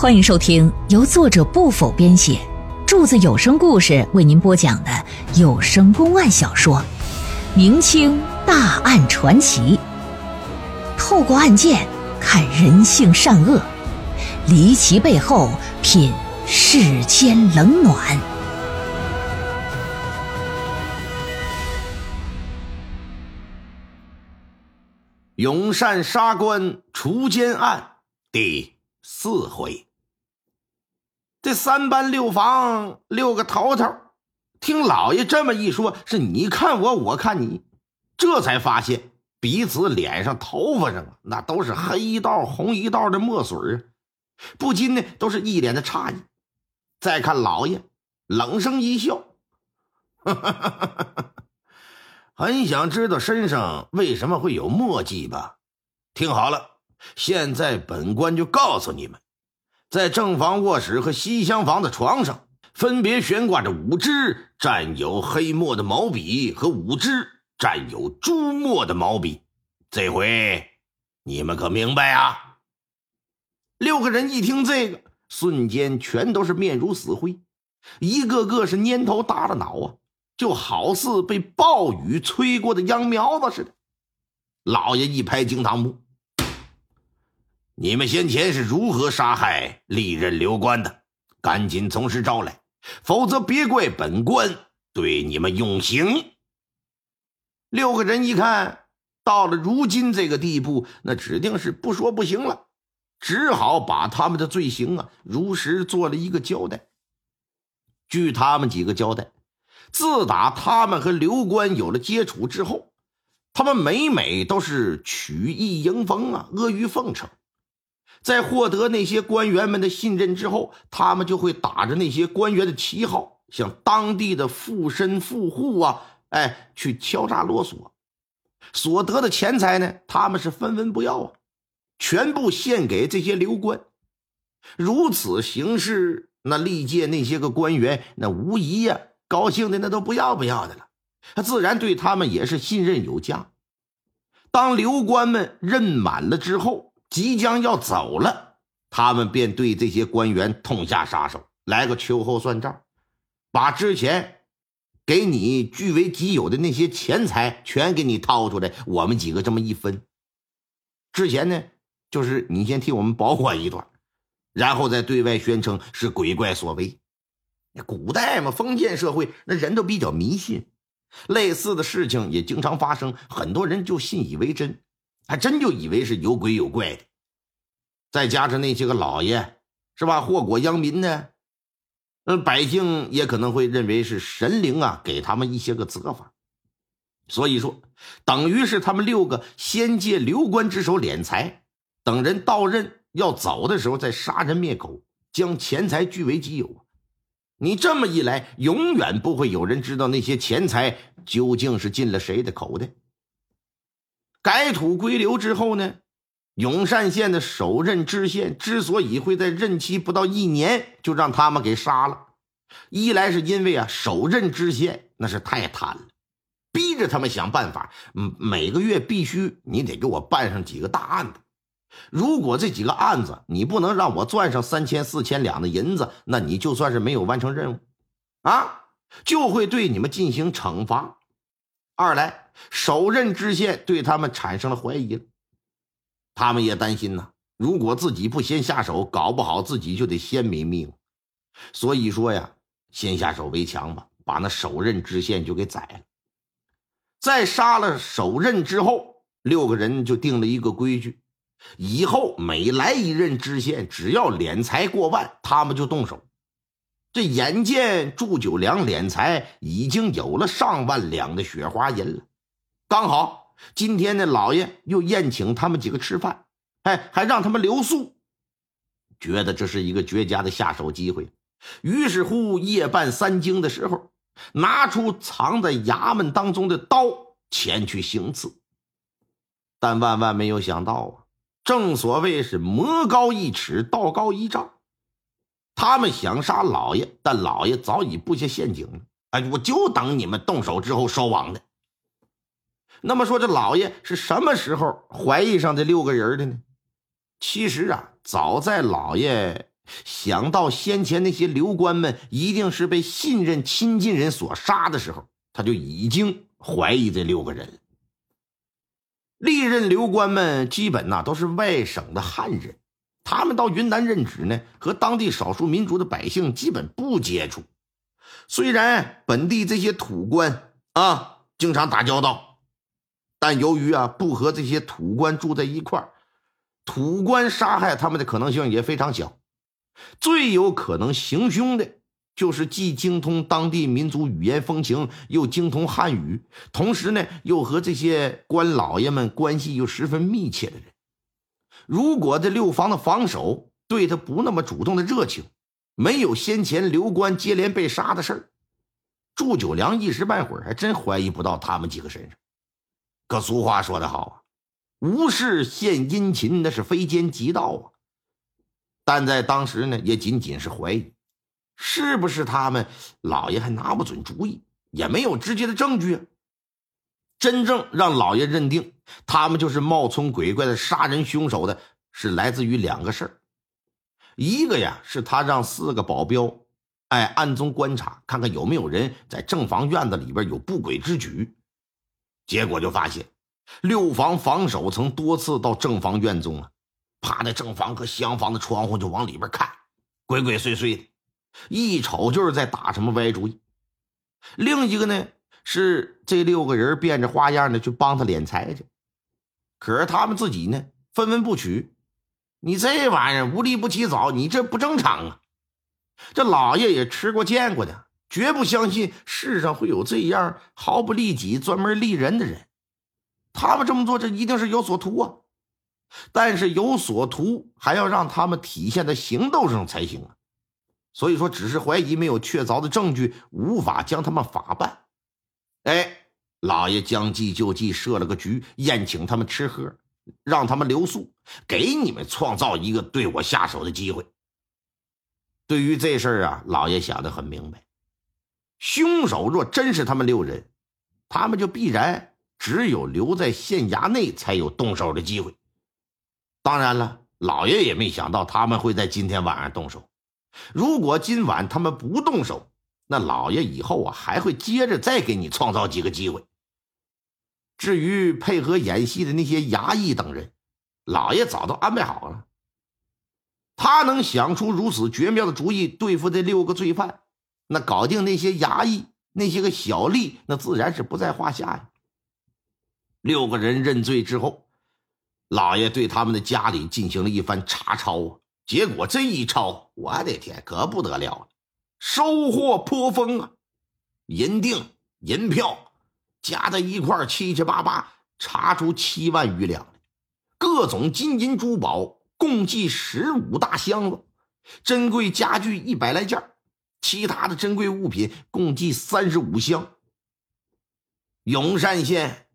欢迎收听由作者不否编写，柱子有声故事为您播讲的有声公案小说《明清大案传奇》，透过案件看人性善恶，离奇背后品世间冷暖。永善杀官除奸案第四回。这三班六房六个头头，听老爷这么一说，是你看我，我看你，这才发现彼此脸上、头发上啊，那都是黑一道、红一道的墨水啊，不禁呢都是一脸的诧异。再看老爷，冷声一笑，很想知道身上为什么会有墨迹吧？听好了，现在本官就告诉你们。在正房卧室和西厢房的床上，分别悬挂着五支沾有黑墨的毛笔和五支沾有朱墨的毛笔。这回你们可明白啊？六个人一听这个，瞬间全都是面如死灰，一个个是蔫头耷拉脑啊，就好似被暴雨吹过的秧苗子似的。老爷一拍惊堂木。你们先前是如何杀害历任刘官的？赶紧从实招来，否则别怪本官对你们用刑。六个人一看到了如今这个地步，那指定是不说不行了，只好把他们的罪行啊如实做了一个交代。据他们几个交代，自打他们和刘官有了接触之后，他们每每都是曲意迎风啊，阿谀奉承。在获得那些官员们的信任之后，他们就会打着那些官员的旗号，向当地的富绅富户啊，哎，去敲诈勒索。所得的钱财呢，他们是分文不要啊，全部献给这些流官。如此行事，那历届那些个官员，那无疑呀，高兴的那都不要不要的了。他自然对他们也是信任有加。当流官们任满了之后。即将要走了，他们便对这些官员痛下杀手，来个秋后算账，把之前给你据为己有的那些钱财全给你掏出来，我们几个这么一分。之前呢，就是你先替我们保管一段，然后再对外宣称是鬼怪所为。古代嘛，封建社会，那人都比较迷信，类似的事情也经常发生，很多人就信以为真。还真就以为是有鬼有怪的，再加上那些个老爷是吧，祸国殃民呢，嗯，百姓也可能会认为是神灵啊给他们一些个责罚，所以说等于是他们六个先借刘官之手敛财，等人到任要走的时候再杀人灭口，将钱财据为己有。你这么一来，永远不会有人知道那些钱财究竟是进了谁的口袋。改土归流之后呢，永善县的首任知县之所以会在任期不到一年就让他们给杀了，一来是因为啊，首任知县那是太贪了，逼着他们想办法，嗯，每个月必须你得给我办上几个大案子，如果这几个案子你不能让我赚上三千四千两的银子，那你就算是没有完成任务，啊，就会对你们进行惩罚。二来，首任知县对他们产生了怀疑了，他们也担心呢。如果自己不先下手，搞不好自己就得先没命。所以说呀，先下手为强吧，把那首任知县就给宰了。在杀了首任之后，六个人就定了一个规矩：以后每来一任知县，只要敛财过万，他们就动手。这眼见祝九良敛财已经有了上万两的雪花银了，刚好今天呢，老爷又宴请他们几个吃饭，哎，还让他们留宿，觉得这是一个绝佳的下手机会。于是乎，夜半三更的时候，拿出藏在衙门当中的刀前去行刺。但万万没有想到啊，正所谓是魔高一尺，道高一丈。他们想杀老爷，但老爷早已布下陷阱了。哎，我就等你们动手之后收网的。那么说，这老爷是什么时候怀疑上这六个人的呢？其实啊，早在老爷想到先前那些流官们一定是被信任亲近人所杀的时候，他就已经怀疑这六个人。历任流官们基本呐都是外省的汉人，他们到云南任职呢，和当地少数民族的百姓基本不接触。虽然本地这些土官啊经常打交道，但由于啊不和这些土官住在一块儿，土官杀害他们的可能性也非常小。最有可能行凶的，就是既精通当地民族语言风情，又精通汉语，同时呢又和这些官老爷们关系又十分密切的人。如果这六房的防守对他不那么主动的热情，没有先前刘官接连被杀的事儿，祝九良一时半会儿还真怀疑不到他们几个身上。可俗话说得好啊，无事献殷勤，那是非奸即盗啊。但在当时呢，也仅仅是怀疑，是不是他们老爷还拿不准主意，也没有直接的证据。真正让老爷认定他们就是冒充鬼怪的杀人凶手的，是来自于两个事儿。一个呀，是他让四个保镖，哎，暗中观察，看看有没有人在正房院子里边有不轨之举。结果就发现，六房防守曾多次到正房院中啊。趴在正房和厢房的窗户就往里边看，鬼鬼祟祟的，一瞅就是在打什么歪主意。另一个呢是这六个人变着花样的去帮他敛财去，可是他们自己呢分文不取。你这玩意儿无利不起早，你这不正常啊！这老爷也吃过见过的，绝不相信世上会有这样毫不利己、专门利人的人。他们这么做，这一定是有所图啊！但是有所图，还要让他们体现在行动上才行啊！所以说，只是怀疑，没有确凿的证据，无法将他们法办。哎，老爷将计就计，设了个局，宴请他们吃喝，让他们留宿，给你们创造一个对我下手的机会。对于这事儿啊，老爷想得很明白，凶手若真是他们六人，他们就必然只有留在县衙内才有动手的机会。当然了，老爷也没想到他们会在今天晚上动手。如果今晚他们不动手，那老爷以后啊还会接着再给你创造几个机会。至于配合演戏的那些衙役等人，老爷早都安排好了。他能想出如此绝妙的主意对付这六个罪犯，那搞定那些衙役、那些个小吏，那自然是不在话下呀。六个人认罪之后。老爷对他们的家里进行了一番查抄啊，结果这一抄，我的天，可不得了了，收获颇丰啊！银锭、银票加在一块七七八八查出七万余两各种金银珠宝共计十五大箱子，珍贵家具一百来件其他的珍贵物品共计三十五箱。永善县。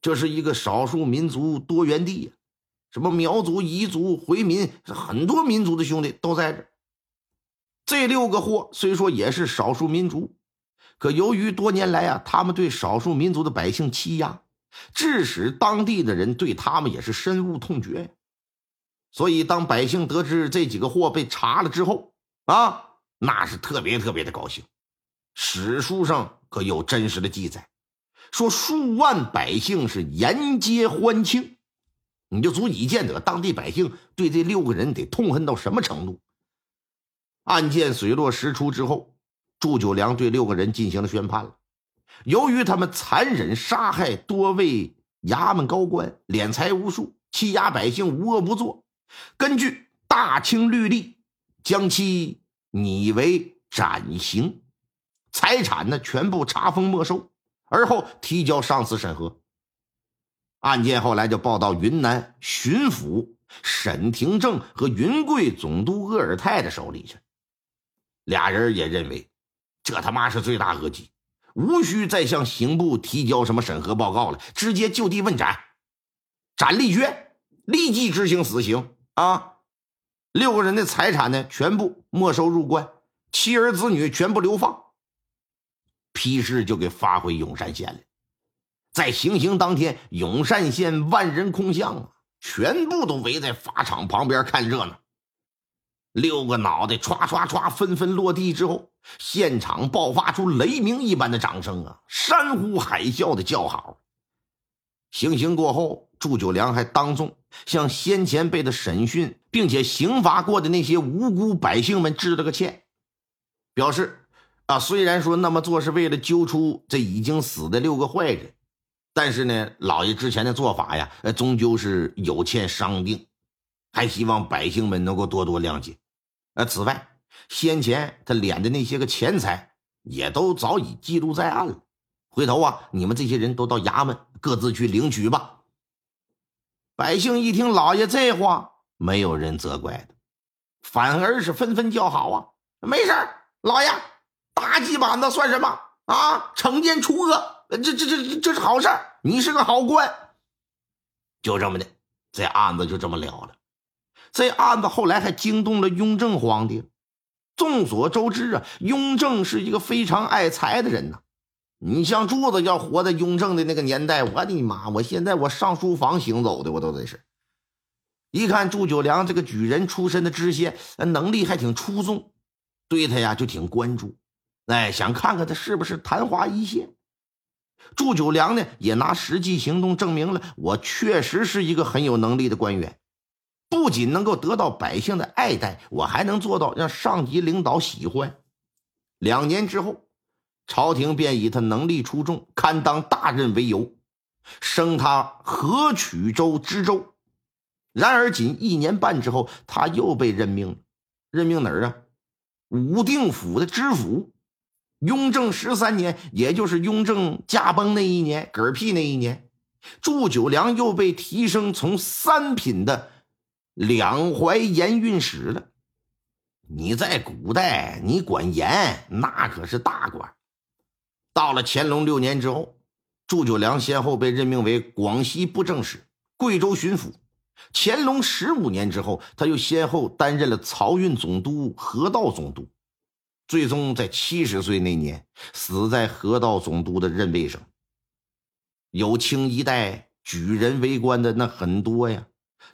这是一个少数民族多元地呀，什么苗族、彝族、回民，很多民族的兄弟都在这。这六个货虽说也是少数民族，可由于多年来啊，他们对少数民族的百姓欺压，致使当地的人对他们也是深恶痛绝。所以，当百姓得知这几个货被查了之后，啊，那是特别特别的高兴。史书上可有真实的记载。说数万百姓是沿街欢庆，你就足以见得当地百姓对这六个人得痛恨到什么程度。案件水落石出之后，祝九良对六个人进行了宣判了。由于他们残忍杀害多位衙门高官，敛财无数，欺压百姓，无恶不作，根据大清律例，将其拟为斩刑，财产呢全部查封没收。而后提交上司审核，案件后来就报到云南巡抚沈廷正和云贵总督鄂尔泰的手里去。俩人也认为，这他妈是罪大恶极，无需再向刑部提交什么审核报告了，直接就地问斩，斩立决，立即执行死刑啊！六个人的财产呢，全部没收入关，妻儿子女全部流放。批示就给发回永善县了。在行刑当天，永善县万人空巷啊，全部都围在法场旁边看热闹。六个脑袋唰唰唰纷纷落地之后，现场爆发出雷鸣一般的掌声啊，山呼海啸的叫好。行刑过后，祝九良还当众向先前被他审讯并且刑罚过的那些无辜百姓们致了个歉，表示。啊，虽然说那么做是为了揪出这已经死的六个坏人，但是呢，老爷之前的做法呀，终究是有欠商定，还希望百姓们能够多多谅解。呃，此外，先前他敛的那些个钱财也都早已记录在案了，回头啊，你们这些人都到衙门各自去领取吧。百姓一听老爷这话，没有人责怪的，反而是纷纷叫好啊，没事老爷。打几板子算什么啊？惩奸除恶，这这这这是好事你是个好官，就这么的，这案子就这么了了。这案子后来还惊动了雍正皇帝。众所周知啊，雍正是一个非常爱财的人呐。你像柱子要活在雍正的那个年代，我的妈！我现在我上书房行走的，我都得是。一看祝九良这个举人出身的知县，能力还挺出众，对他呀就挺关注。哎，想看看他是不是昙花一现。祝九良呢，也拿实际行动证明了我确实是一个很有能力的官员，不仅能够得到百姓的爱戴，我还能做到让上级领导喜欢。两年之后，朝廷便以他能力出众、堪当大任为由，升他河曲州知州。然而，仅一年半之后，他又被任命了，任命哪儿啊？武定府的知府。雍正十三年，也就是雍正驾崩那一年，嗝屁那一年，祝九良又被提升从三品的两淮盐运使了。你在古代，你管盐，那可是大官。到了乾隆六年之后，祝九良先后被任命为广西布政使、贵州巡抚。乾隆十五年之后，他又先后担任了漕运总督、河道总督。最终在七十岁那年死在河道总督的任位上。有清一代举人为官的那很多呀，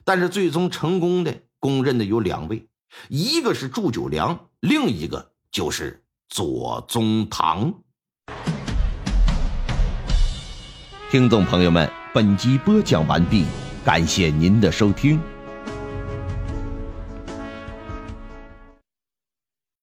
但是最终成功的公认的有两位，一个是祝九良，另一个就是左宗棠。听众朋友们，本集播讲完毕，感谢您的收听。